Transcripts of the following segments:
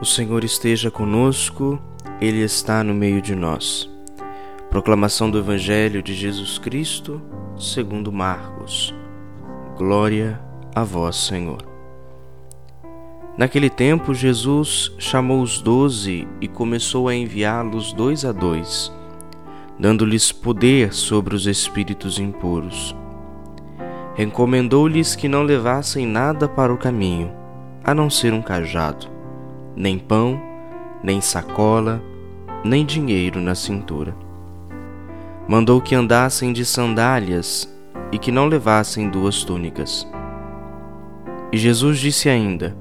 O Senhor esteja conosco, Ele está no meio de nós. Proclamação do Evangelho de Jesus Cristo, segundo Marcos. Glória a vós, Senhor. Naquele tempo, Jesus chamou os doze e começou a enviá-los dois a dois, dando-lhes poder sobre os espíritos impuros. Recomendou-lhes que não levassem nada para o caminho, a não ser um cajado nem pão, nem sacola, nem dinheiro na cintura. Mandou que andassem de sandálias e que não levassem duas túnicas. E Jesus disse ainda: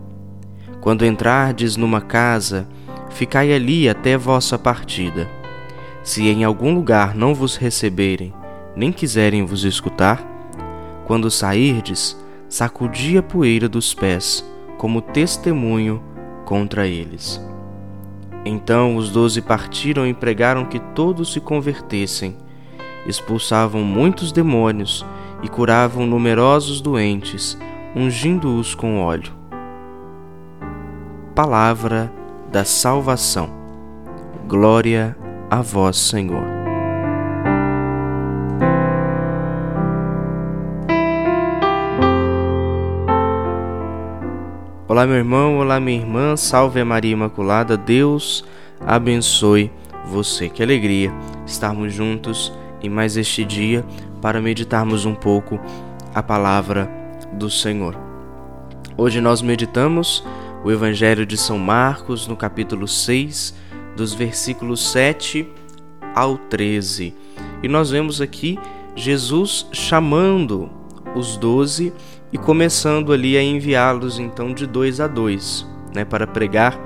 Quando entrardes numa casa, ficai ali até vossa partida. Se em algum lugar não vos receberem, nem quiserem vos escutar, quando sairdes, sacudi a poeira dos pés, como testemunho contra eles. Então os doze partiram e pregaram que todos se convertessem, expulsavam muitos demônios e curavam numerosos doentes, ungindo-os com óleo. Palavra da salvação. Glória a vós, Senhor. Olá, meu irmão, olá, minha irmã, salve a Maria Imaculada, Deus abençoe você. Que alegria estarmos juntos em mais este dia para meditarmos um pouco a palavra do Senhor. Hoje nós meditamos o Evangelho de São Marcos no capítulo 6, dos versículos 7 ao 13. E nós vemos aqui Jesus chamando os doze e começando ali a enviá-los então de dois a dois, né, para pregar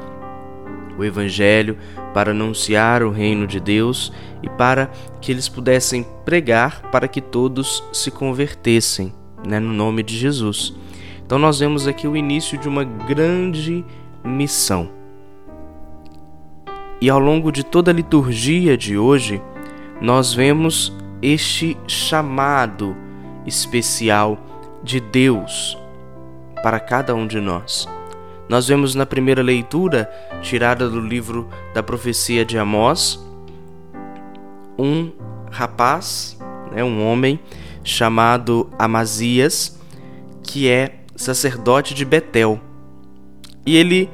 o Evangelho, para anunciar o reino de Deus e para que eles pudessem pregar para que todos se convertessem, né, no nome de Jesus. Então nós vemos aqui o início de uma grande missão. E ao longo de toda a liturgia de hoje, nós vemos este chamado especial de Deus para cada um de nós. Nós vemos na primeira leitura, tirada do livro da profecia de Amós, um rapaz, né, um homem chamado Amazias, que é sacerdote de Betel. E ele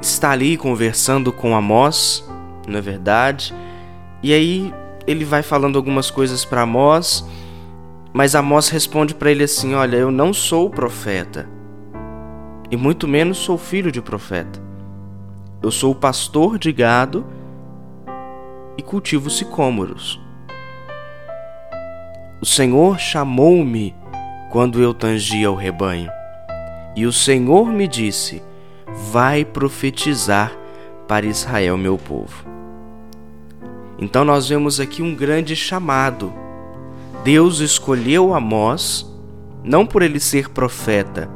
está ali conversando com Amós, não é verdade? E aí ele vai falando algumas coisas para Amós mas Amós responde para ele assim: Olha, eu não sou profeta, e muito menos sou filho de profeta. Eu sou pastor de gado e cultivo sicômoros. O Senhor chamou-me quando eu tangia o rebanho, e o Senhor me disse: Vai profetizar para Israel, meu povo. Então nós vemos aqui um grande chamado Deus escolheu Amós não por ele ser profeta,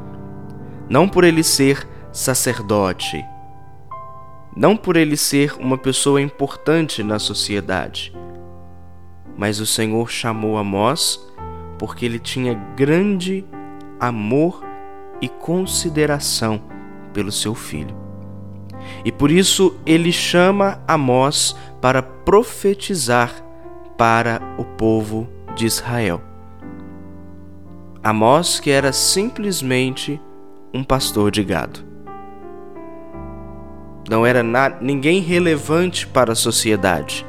não por ele ser sacerdote, não por ele ser uma pessoa importante na sociedade, mas o Senhor chamou Amós porque ele tinha grande amor e consideração pelo seu filho. E por isso ele chama Amós para profetizar para o povo de Israel. Amós, que era simplesmente um pastor de gado. Não era ninguém relevante para a sociedade.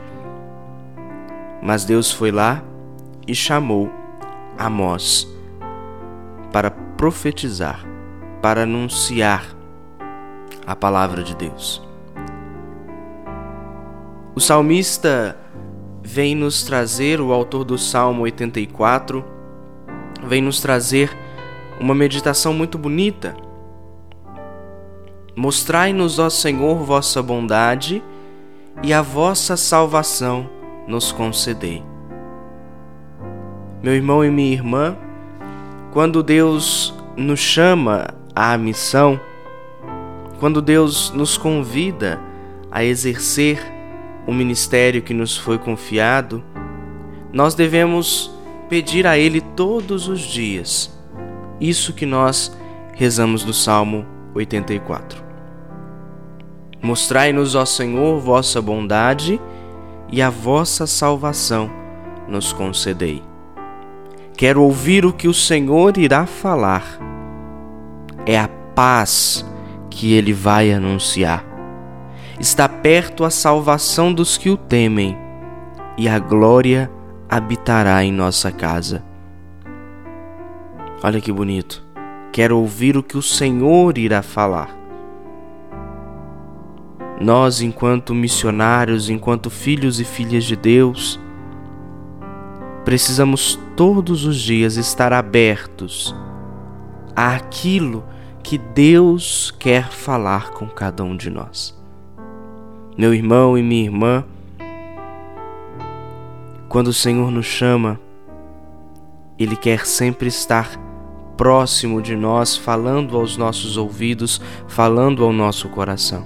Mas Deus foi lá e chamou Amós para profetizar, para anunciar a palavra de Deus. O salmista vem nos trazer, o autor do Salmo 84, vem nos trazer uma meditação muito bonita. Mostrai-nos, ó Senhor, vossa bondade e a vossa salvação nos concedei. Meu irmão e minha irmã, quando Deus nos chama à missão, quando Deus nos convida a exercer o ministério que nos foi confiado, nós devemos pedir a Ele todos os dias isso que nós rezamos no Salmo 84. Mostrai-nos, ó Senhor, vossa bondade e a vossa salvação nos concedei. Quero ouvir o que o Senhor irá falar. É a paz que ele vai anunciar. Está perto a salvação dos que o temem, e a glória habitará em nossa casa. Olha que bonito. Quero ouvir o que o Senhor irá falar. Nós, enquanto missionários, enquanto filhos e filhas de Deus, precisamos todos os dias estar abertos àquilo que Deus quer falar com cada um de nós. Meu irmão e minha irmã, quando o Senhor nos chama, Ele quer sempre estar próximo de nós, falando aos nossos ouvidos, falando ao nosso coração.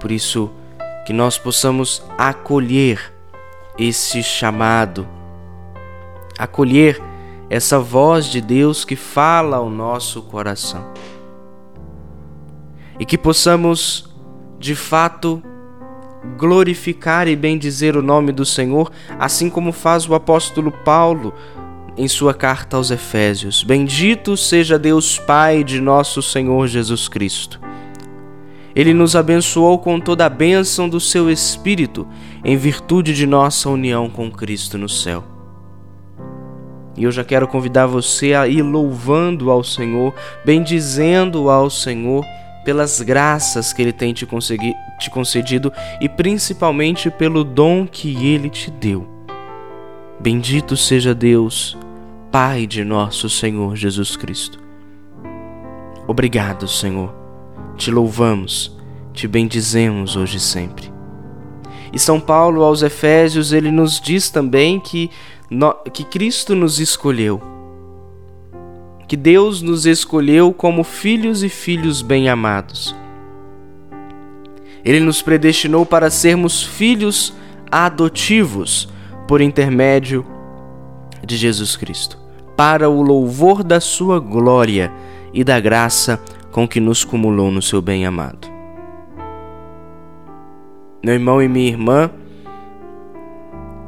Por isso, que nós possamos acolher esse chamado, acolher essa voz de Deus que fala ao nosso coração. E que possamos, de fato, glorificar e bendizer o nome do Senhor, assim como faz o apóstolo Paulo em sua carta aos Efésios. Bendito seja Deus Pai de nosso Senhor Jesus Cristo ele nos abençoou com toda a bênção do seu Espírito, em virtude de nossa união com Cristo no céu. E eu já quero convidar você a ir louvando ao Senhor, bendizendo ao Senhor pelas graças que Ele tem te, te concedido e principalmente pelo dom que Ele te deu. Bendito seja Deus, Pai de nosso Senhor Jesus Cristo. Obrigado, Senhor te louvamos, te bendizemos hoje e sempre. E São Paulo aos Efésios, ele nos diz também que, que Cristo nos escolheu, que Deus nos escolheu como filhos e filhos bem-amados. Ele nos predestinou para sermos filhos adotivos por intermédio de Jesus Cristo, para o louvor da Sua glória e da graça com que nos cumulou no seu bem amado. Meu irmão e minha irmã,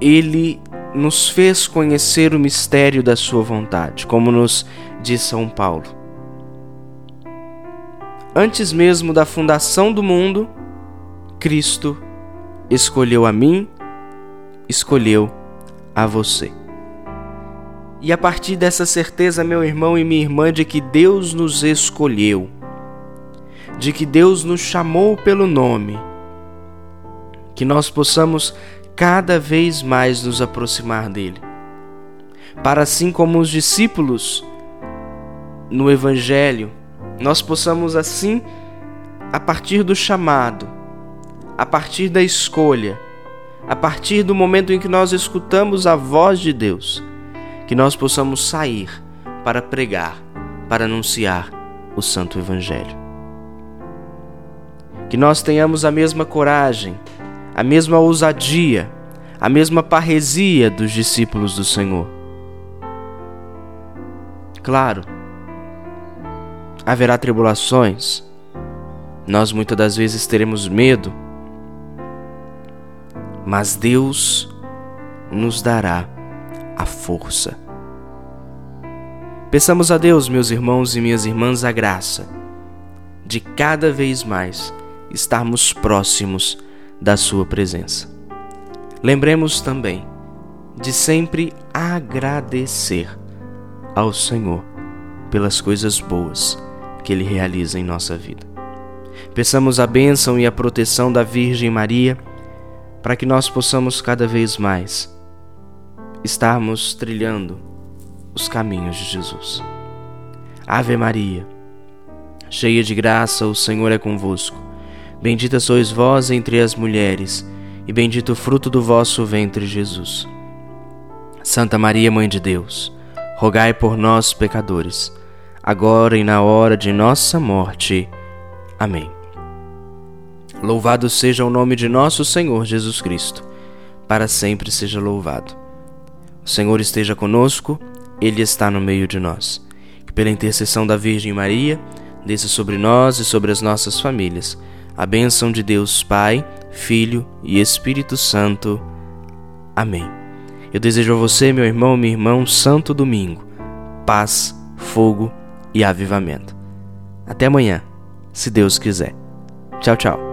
ele nos fez conhecer o mistério da sua vontade, como nos diz São Paulo. Antes mesmo da fundação do mundo, Cristo escolheu a mim, escolheu a você. E a partir dessa certeza, meu irmão e minha irmã, de que Deus nos escolheu, de que Deus nos chamou pelo nome, que nós possamos cada vez mais nos aproximar dele. Para assim como os discípulos no Evangelho, nós possamos assim, a partir do chamado, a partir da escolha, a partir do momento em que nós escutamos a voz de Deus, que nós possamos sair para pregar, para anunciar o Santo Evangelho que nós tenhamos a mesma coragem, a mesma ousadia, a mesma parresia dos discípulos do Senhor. Claro, haverá tribulações, nós muitas das vezes teremos medo, mas Deus nos dará a força. Peçamos a Deus, meus irmãos e minhas irmãs, a graça de cada vez mais estarmos próximos da Sua presença. Lembremos também de sempre agradecer ao Senhor pelas coisas boas que Ele realiza em nossa vida. Peçamos a bênção e a proteção da Virgem Maria para que nós possamos cada vez mais estarmos trilhando os caminhos de Jesus. Ave Maria, cheia de graça, o Senhor é convosco. Bendita sois vós entre as mulheres, e bendito o fruto do vosso ventre, Jesus. Santa Maria, Mãe de Deus, rogai por nós, pecadores, agora e na hora de nossa morte. Amém. Louvado seja o nome de nosso Senhor Jesus Cristo, para sempre seja louvado. O Senhor esteja conosco, Ele está no meio de nós. Que pela intercessão da Virgem Maria, desça sobre nós e sobre as nossas famílias. A bênção de Deus Pai, Filho e Espírito Santo. Amém. Eu desejo a você, meu irmão, minha irmã, um santo domingo. Paz, fogo e avivamento. Até amanhã, se Deus quiser. Tchau, tchau.